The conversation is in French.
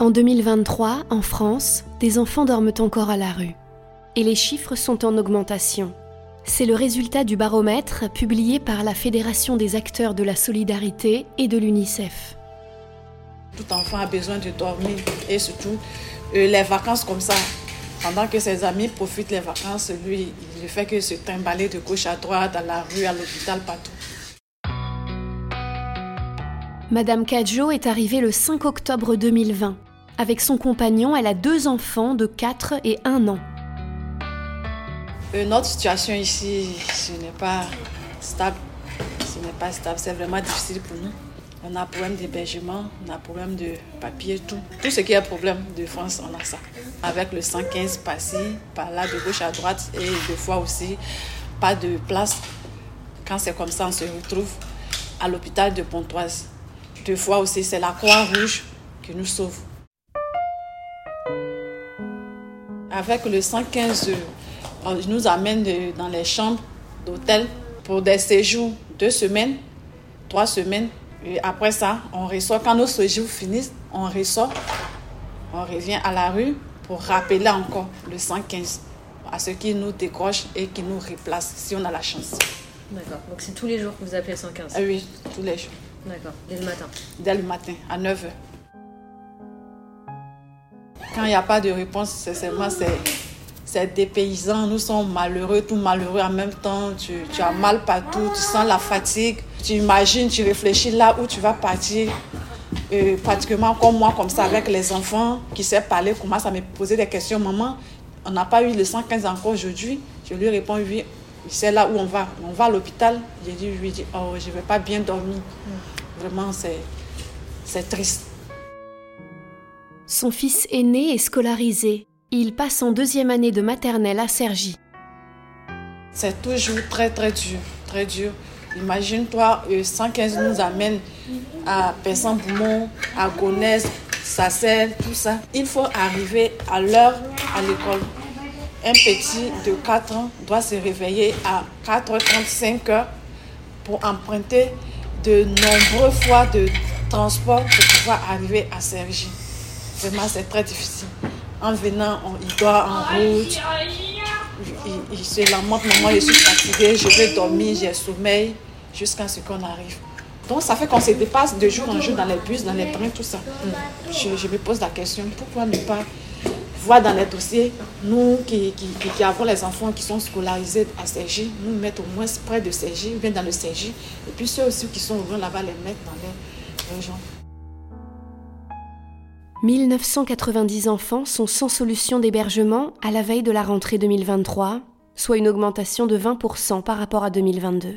En 2023, en France, des enfants dorment encore à la rue. Et les chiffres sont en augmentation. C'est le résultat du baromètre publié par la Fédération des acteurs de la solidarité et de l'UNICEF. Tout enfant a besoin de dormir et surtout euh, les vacances comme ça. Pendant que ses amis profitent des vacances, lui, il fait que se trimballer de gauche à droite, à la rue, à l'hôpital, partout. Madame Kadjo est arrivée le 5 octobre 2020. Avec son compagnon, elle a deux enfants de 4 et 1 an. Euh, notre situation ici, ce n'est pas stable. Ce n'est pas stable, c'est vraiment difficile pour nous. On a problème d'hébergement, on a problème de papier, tout. Tout ce qui est problème de France, on a ça. Avec le 115 passé, par là de gauche à droite et des fois aussi pas de place. Quand c'est comme ça, on se retrouve à l'hôpital de Pontoise. Deux fois aussi, c'est la Croix-Rouge qui nous sauve. Avec le 115, on nous amène dans les chambres d'hôtel pour des séjours deux semaines, trois semaines. Et après ça, on ressort. Quand nos séjours finissent, on ressort. On revient à la rue pour rappeler encore le 115 à ceux qui nous décrochent et qui nous replacent si on a la chance. D'accord. Donc c'est tous les jours que vous appelez 115 ah Oui, tous les jours. D'accord. Dès le matin Dès le matin, à 9h. Quand il n'y a pas de réponse, c'est seulement c'est des paysans, nous sommes malheureux, tout malheureux en même temps. Tu, tu, as mal partout, tu sens la fatigue. Tu imagines, tu réfléchis là où tu vas partir. Euh, pratiquement comme moi, comme ça, avec les enfants qui savent parler, commencent à me poser des questions. Maman, on n'a pas eu le 115 encore aujourd'hui. Je lui réponds oui, c'est là où on va. On va à l'hôpital. J'ai dit oui, dit, oh, je ne vais pas bien dormir. Vraiment, c'est triste. Son fils aîné est scolarisé. Il passe en deuxième année de maternelle à Cergy. C'est toujours très très dur, très dur. Imagine-toi, 115 euh, nous amène à Pessan-Boumont, à Gonesse, Sassel, tout ça. Il faut arriver à l'heure à l'école. Un petit de 4 ans doit se réveiller à 4h35 heures pour emprunter de nombreux fois de transport pour pouvoir arriver à Cergy. Vraiment, c'est très difficile. En venant, il doit en route. Il, se lamente, maman, je suis fatiguée, je vais dormir, j'ai sommeil, jusqu'à ce qu'on arrive. Donc, ça fait qu'on se dépasse de jour en jour dans les bus, dans les trains, tout ça. Je, me pose la question, pourquoi ne pas voir dans les dossiers, nous qui, qui, avons les enfants qui sont scolarisés à CJ, nous mettre au moins près de CJ, bien dans le CJ, et puis ceux aussi qui sont loin là-bas, les mettre dans les régions. 1990 enfants sont sans solution d'hébergement à la veille de la rentrée 2023, soit une augmentation de 20% par rapport à 2022.